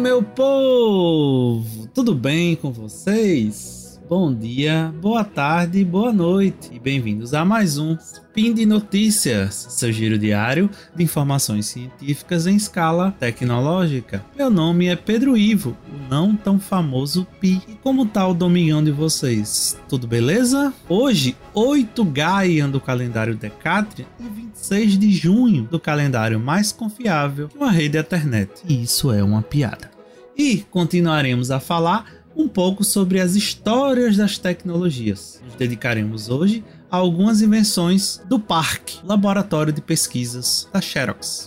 meu povo! Tudo bem com vocês? Bom dia, boa tarde, boa noite e bem-vindos a mais um Spin de Notícias, seu giro diário de informações científicas em escala tecnológica. Meu nome é Pedro Ivo, o não tão famoso Pi. E como tá o domingão de vocês? Tudo beleza? Hoje, 8 Gaian do calendário Decatrian e 26 de junho do calendário mais confiável de uma rede Ethernet. E isso é uma piada. E continuaremos a falar um pouco sobre as histórias das tecnologias. Nos dedicaremos hoje a algumas invenções do Parque, laboratório de pesquisas da Xerox.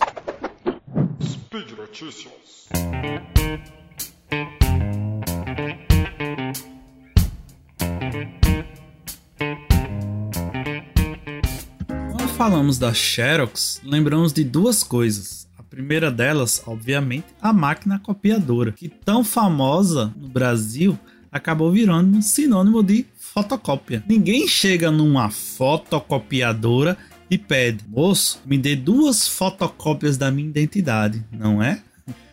Speed Notícias. Quando falamos da Xerox, lembramos de duas coisas primeira delas, obviamente, a máquina copiadora, que tão famosa no Brasil acabou virando um sinônimo de fotocópia. Ninguém chega numa fotocopiadora e pede, moço, me dê duas fotocópias da minha identidade, não é?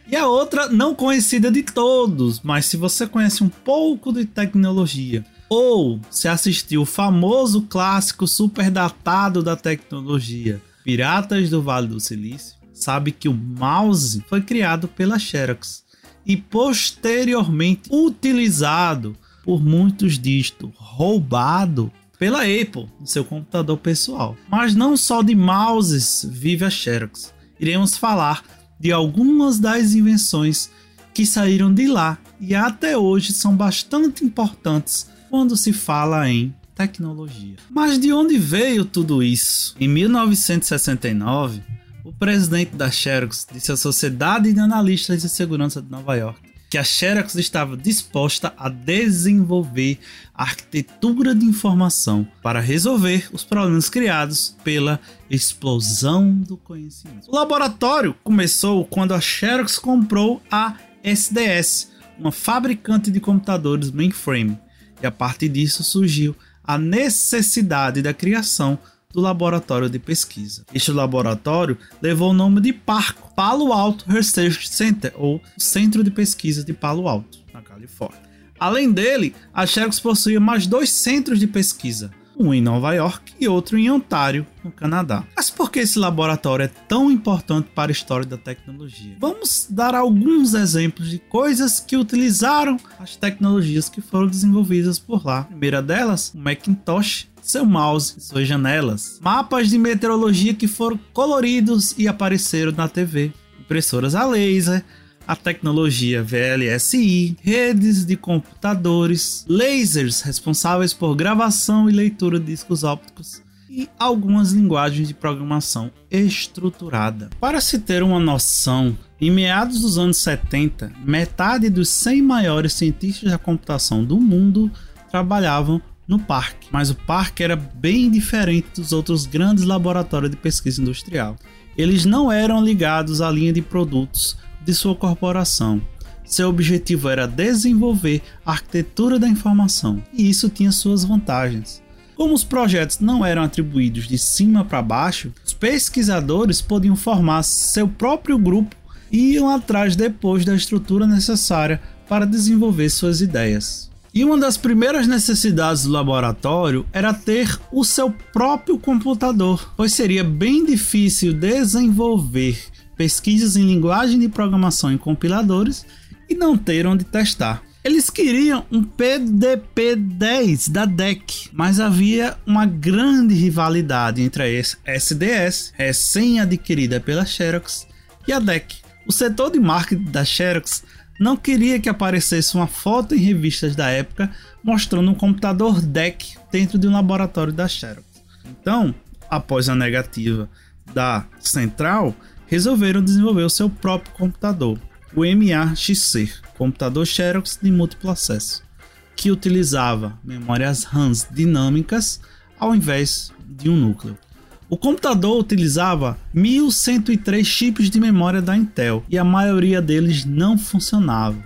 E a outra, não conhecida de todos, mas se você conhece um pouco de tecnologia, ou se assistiu o famoso clássico super datado da tecnologia, Piratas do Vale do Silício, sabe que o mouse foi criado pela Xerox e posteriormente utilizado por muitos dígitos, roubado pela Apple no seu computador pessoal. Mas não só de mouses vive a Xerox. Iremos falar de algumas das invenções que saíram de lá e até hoje são bastante importantes quando se fala em tecnologia. Mas de onde veio tudo isso? Em 1969, o presidente da Xerox disse à Sociedade de Analistas de Segurança de Nova York que a Xerox estava disposta a desenvolver arquitetura de informação para resolver os problemas criados pela explosão do conhecimento. O laboratório começou quando a Xerox comprou a SDS, uma fabricante de computadores mainframe, e a partir disso surgiu a necessidade da criação do laboratório de pesquisa. Este laboratório levou o nome de PARCO, Palo Alto Research Center, ou Centro de Pesquisa de Palo Alto, na Califórnia. Além dele, a Xerox possuía mais dois centros de pesquisa, um em Nova York e outro em Ontário, no Canadá. Mas por que esse laboratório é tão importante para a história da tecnologia? Vamos dar alguns exemplos de coisas que utilizaram as tecnologias que foram desenvolvidas por lá. A primeira delas, o Macintosh seu mouse suas janelas, mapas de meteorologia que foram coloridos e apareceram na TV, impressoras a laser, a tecnologia VLSI, redes de computadores, lasers responsáveis por gravação e leitura de discos ópticos e algumas linguagens de programação estruturada. Para se ter uma noção, em meados dos anos 70, metade dos 100 maiores cientistas da computação do mundo trabalhavam no parque, mas o parque era bem diferente dos outros grandes laboratórios de pesquisa industrial. Eles não eram ligados à linha de produtos de sua corporação. Seu objetivo era desenvolver a arquitetura da informação, e isso tinha suas vantagens. Como os projetos não eram atribuídos de cima para baixo, os pesquisadores podiam formar seu próprio grupo e iam atrás depois da estrutura necessária para desenvolver suas ideias. E uma das primeiras necessidades do laboratório era ter o seu próprio computador, pois seria bem difícil desenvolver pesquisas em linguagem de programação em compiladores e não ter onde testar. Eles queriam um PDP-10 da DEC, mas havia uma grande rivalidade entre a SDS, recém-adquirida pela Xerox, e a DEC. O setor de marketing da Xerox não queria que aparecesse uma foto em revistas da época mostrando um computador DEC dentro de um laboratório da Xerox. Então, após a negativa da central, resolveram desenvolver o seu próprio computador, o MAXC, computador Xerox de múltiplo acesso, que utilizava memórias RAMs dinâmicas ao invés de um núcleo. O computador utilizava 1103 chips de memória da Intel e a maioria deles não funcionava.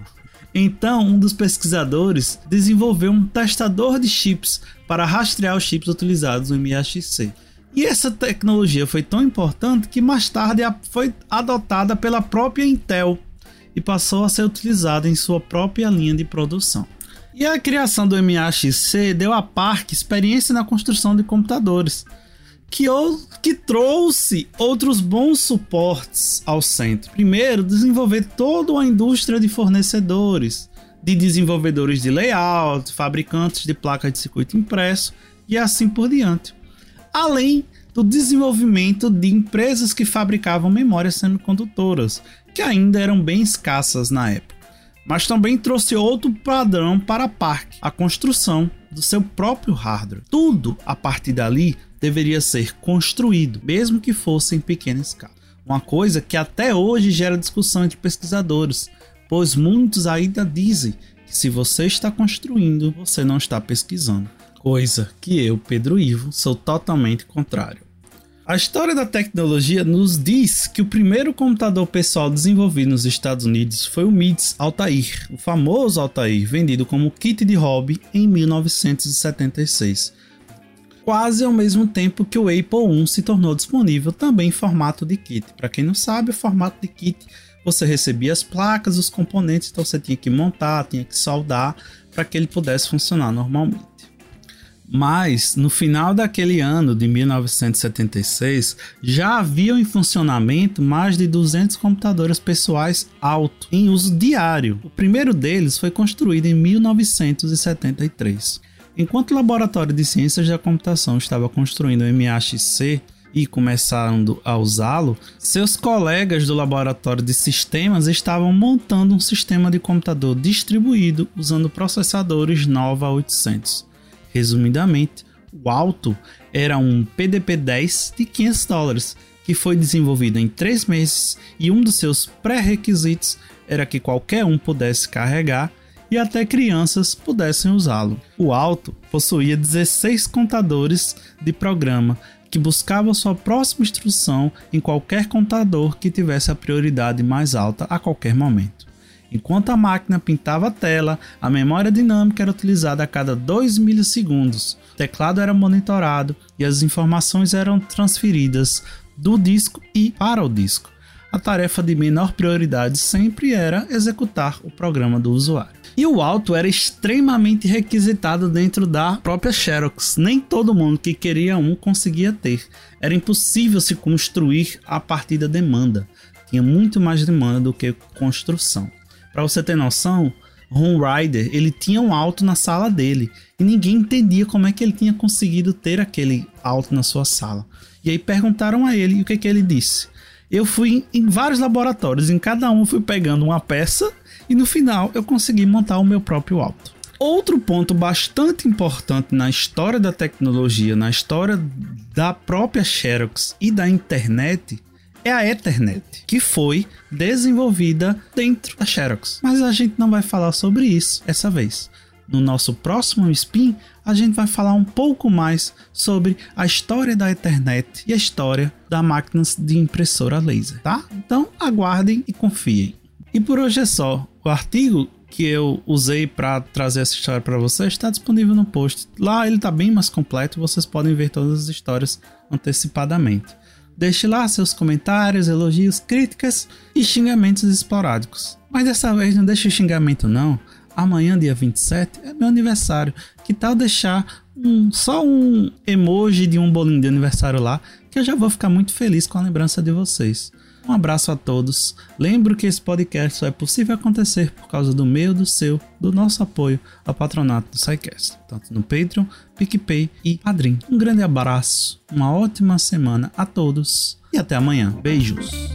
Então, um dos pesquisadores desenvolveu um testador de chips para rastrear os chips utilizados no MAXC. E essa tecnologia foi tão importante que mais tarde foi adotada pela própria Intel e passou a ser utilizado em sua própria linha de produção. E a criação do MAXC deu à Park experiência na construção de computadores, que, que trouxe outros bons suportes ao centro. Primeiro, desenvolver toda uma indústria de fornecedores, de desenvolvedores de layout, fabricantes de placas de circuito impresso e assim por diante. Além do desenvolvimento de empresas que fabricavam memórias semicondutoras, que ainda eram bem escassas na época. Mas também trouxe outro padrão para a Park, a construção do seu próprio hardware. Tudo a partir dali deveria ser construído, mesmo que fosse em pequena escala. Uma coisa que até hoje gera discussão entre pesquisadores, pois muitos ainda dizem que se você está construindo, você não está pesquisando. Coisa que eu, Pedro Ivo, sou totalmente contrário. A história da tecnologia nos diz que o primeiro computador pessoal desenvolvido nos Estados Unidos foi o MIDS Altair, o famoso Altair, vendido como kit de hobby em 1976. Quase ao mesmo tempo que o Apple I se tornou disponível também em formato de kit. Para quem não sabe, o formato de kit você recebia as placas, os componentes, então você tinha que montar, tinha que soldar para que ele pudesse funcionar normalmente. Mas no final daquele ano de 1976 já haviam em funcionamento mais de 200 computadores pessoais alto em uso diário. O primeiro deles foi construído em 1973. Enquanto o Laboratório de Ciências da Computação estava construindo o MHC e começando a usá-lo, seus colegas do Laboratório de Sistemas estavam montando um sistema de computador distribuído usando processadores Nova 800. Resumidamente, o Alto era um PDP-10 de 500 dólares que foi desenvolvido em três meses e um dos seus pré-requisitos era que qualquer um pudesse carregar e até crianças pudessem usá-lo. O Alto possuía 16 contadores de programa que buscavam sua próxima instrução em qualquer contador que tivesse a prioridade mais alta a qualquer momento. Enquanto a máquina pintava a tela, a memória dinâmica era utilizada a cada 2 milissegundos. O teclado era monitorado e as informações eram transferidas do disco e para o disco. A tarefa de menor prioridade sempre era executar o programa do usuário. E o alto era extremamente requisitado dentro da própria Xerox. Nem todo mundo que queria um conseguia ter. Era impossível se construir a partir da demanda. Tinha muito mais demanda do que construção. Para você ter noção, Ron Ryder, ele tinha um alto na sala dele e ninguém entendia como é que ele tinha conseguido ter aquele alto na sua sala. E aí perguntaram a ele e o que que ele disse? Eu fui em vários laboratórios, em cada um fui pegando uma peça e no final eu consegui montar o meu próprio alto. Outro ponto bastante importante na história da tecnologia, na história da própria Xerox e da internet é a Ethernet, que foi desenvolvida dentro da Xerox. Mas a gente não vai falar sobre isso essa vez. No nosso próximo spin, a gente vai falar um pouco mais sobre a história da Ethernet e a história da máquinas de impressora laser, tá? Então aguardem e confiem. E por hoje é só. O artigo que eu usei para trazer essa história para vocês está disponível no post. Lá ele está bem mais completo, vocês podem ver todas as histórias antecipadamente. Deixe lá seus comentários, elogios, críticas e xingamentos esporádicos. Mas dessa vez não deixe xingamento não. Amanhã, dia 27, é meu aniversário. Que tal deixar um, só um emoji de um bolinho de aniversário lá, que eu já vou ficar muito feliz com a lembrança de vocês. Um abraço a todos. Lembro que esse podcast só é possível acontecer por causa do meu, do seu, do nosso apoio ao patronato do SciCast, tanto no Patreon, PicPay e Padrim. Um grande abraço, uma ótima semana a todos e até amanhã. Beijos!